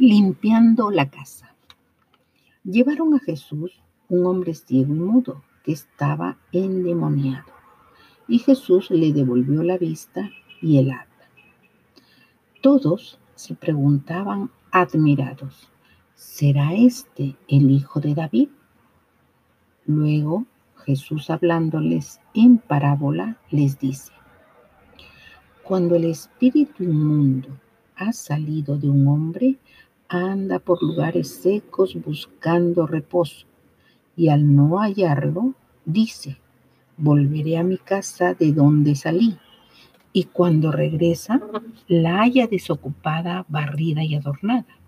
Limpiando la casa. Llevaron a Jesús un hombre ciego y mudo que estaba endemoniado. Y Jesús le devolvió la vista y el habla. Todos se preguntaban admirados, ¿será este el hijo de David? Luego Jesús hablándoles en parábola les dice, cuando el espíritu inmundo ha salido de un hombre, anda por lugares secos buscando reposo y al no hallarlo, dice, volveré a mi casa de donde salí. Y cuando regresa, la halla desocupada, barrida y adornada.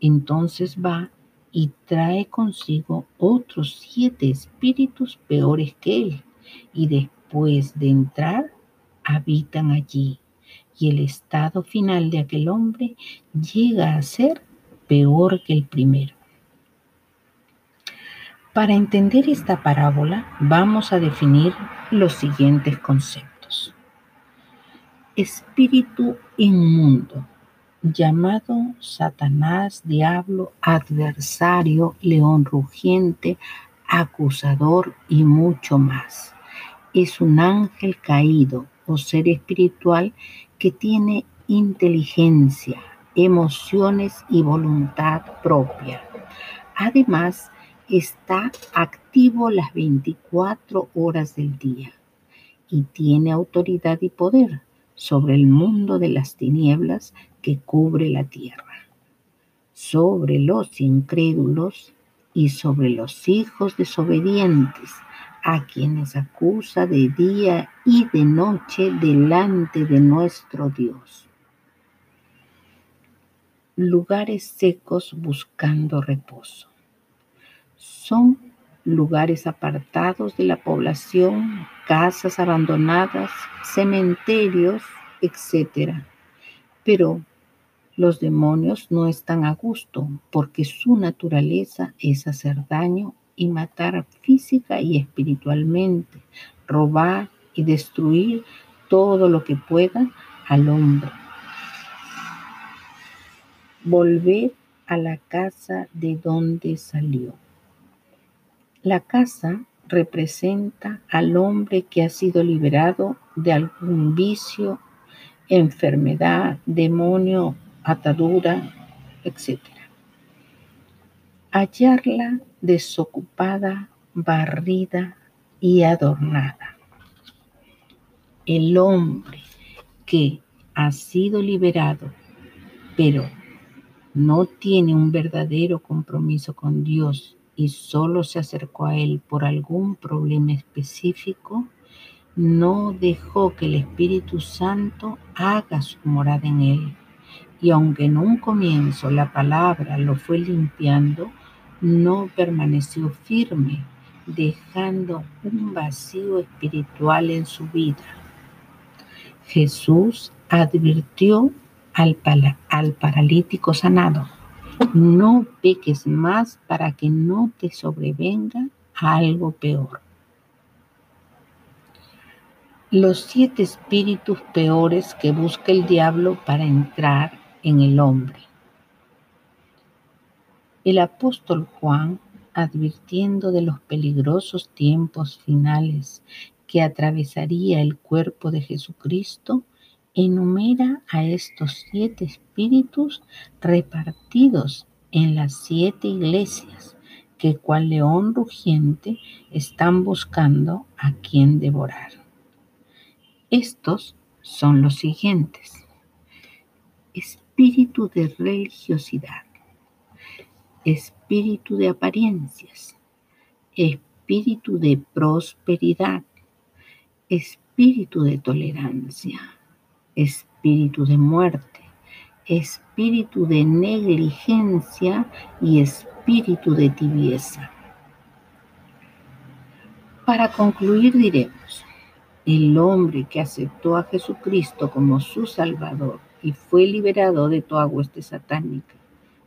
Entonces va y trae consigo otros siete espíritus peores que él, y después de entrar, habitan allí, y el estado final de aquel hombre llega a ser peor que el primero. Para entender esta parábola, vamos a definir los siguientes conceptos. Espíritu inmundo llamado Satanás, diablo, adversario, león rugiente, acusador y mucho más. Es un ángel caído o ser espiritual que tiene inteligencia, emociones y voluntad propia. Además, está activo las 24 horas del día y tiene autoridad y poder sobre el mundo de las tinieblas que cubre la tierra, sobre los incrédulos y sobre los hijos desobedientes, a quienes acusa de día y de noche delante de nuestro Dios. Lugares secos buscando reposo. Son lugares apartados de la población, casas abandonadas, cementerios, etc. Pero los demonios no están a gusto porque su naturaleza es hacer daño y matar física y espiritualmente, robar y destruir todo lo que pueda al hombre. Volver a la casa de donde salió. La casa representa al hombre que ha sido liberado de algún vicio, enfermedad, demonio, atadura, etc. Hallarla desocupada, barrida y adornada. El hombre que ha sido liberado, pero no tiene un verdadero compromiso con Dios y solo se acercó a Él por algún problema específico, no dejó que el Espíritu Santo haga su morada en Él. Y aunque en un comienzo la palabra lo fue limpiando, no permaneció firme, dejando un vacío espiritual en su vida. Jesús advirtió al, al paralítico sanado no peques más para que no te sobrevenga algo peor. Los siete espíritus peores que busca el diablo para entrar en el hombre. El apóstol Juan, advirtiendo de los peligrosos tiempos finales que atravesaría el cuerpo de Jesucristo, enumera a estos siete espíritus repartidos en las siete iglesias que cual león rugiente están buscando a quien devorar. Estos son los siguientes. Espíritu de religiosidad, espíritu de apariencias, espíritu de prosperidad, espíritu de tolerancia espíritu de muerte, espíritu de negligencia y espíritu de tibieza. Para concluir diremos, el hombre que aceptó a Jesucristo como su Salvador y fue liberado de toda hueste satánica,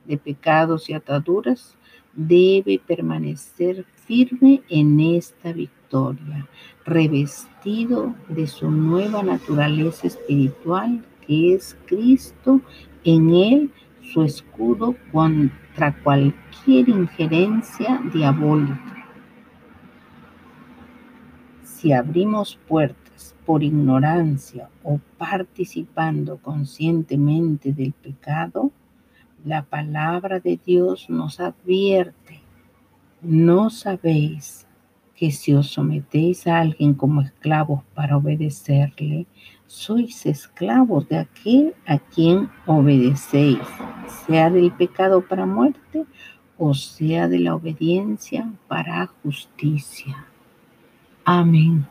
de pecados y ataduras, debe permanecer firme en esta victoria, revestido de su nueva naturaleza espiritual que es Cristo, en él su escudo contra cualquier injerencia diabólica. Si abrimos puertas por ignorancia o participando conscientemente del pecado, la palabra de Dios nos advierte, no sabéis que si os sometéis a alguien como esclavos para obedecerle, sois esclavos de aquel a quien obedecéis, sea del pecado para muerte o sea de la obediencia para justicia. Amén.